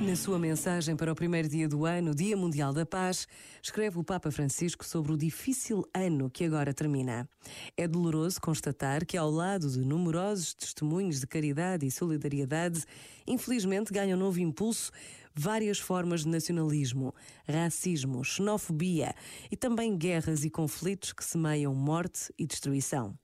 Na sua mensagem para o primeiro dia do ano, Dia Mundial da Paz, escreve o Papa Francisco sobre o difícil ano que agora termina. É doloroso constatar que, ao lado de numerosos testemunhos de caridade e solidariedade, infelizmente ganham novo impulso várias formas de nacionalismo, racismo, xenofobia e também guerras e conflitos que semeiam morte e destruição.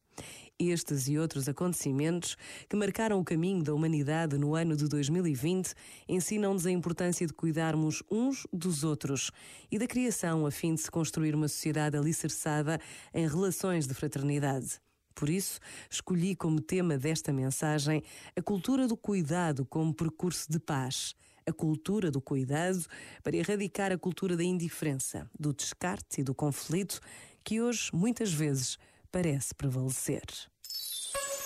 Estes e outros acontecimentos que marcaram o caminho da humanidade no ano de 2020 ensinam-nos a importância de cuidarmos uns dos outros e da criação a fim de se construir uma sociedade alicerçada em relações de fraternidade. Por isso, escolhi como tema desta mensagem a cultura do cuidado como percurso de paz. A cultura do cuidado para erradicar a cultura da indiferença, do descarte e do conflito que hoje, muitas vezes, parece prevalecer.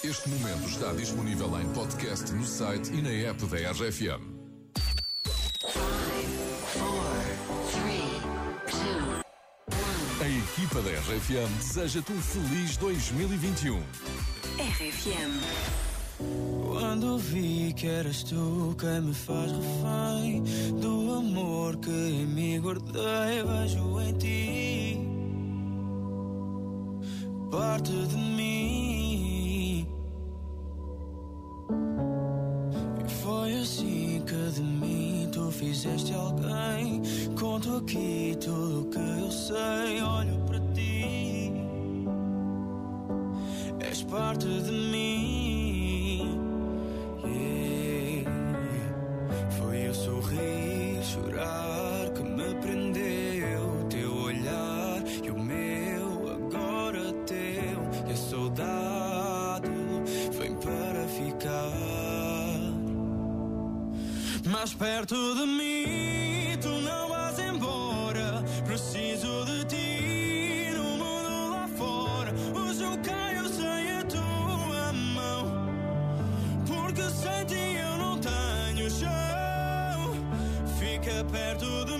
Este momento está disponível em podcast no site e na app da RFM. A equipa da RFM deseja-te um feliz 2021. RFM. Quando vi que eras tu quem me faz refém do amor que em mim guardei, vejo em ti parte de mim. E foi assim que de mim tu fizeste alguém. Conto aqui tudo o que eu sei, olho para ti. És parte de mim. Mais perto de mim, tu não vais embora. Preciso de ti no mundo lá fora. Hoje eu caio sem a tua mão. Porque sem ti eu não tenho chão. Fica perto de mim,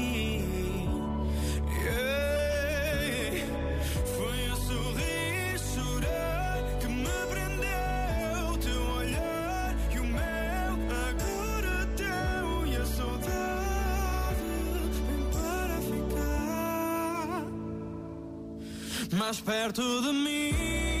Mais perto de mim.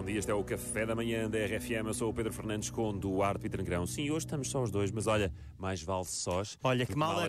Bom dia, este é o Café da Manhã da RFM. Eu sou o Pedro Fernandes com Duarte Pita Negrão. Sim, hoje estamos só os dois, mas olha, mais vale sós. Olha, que do mal,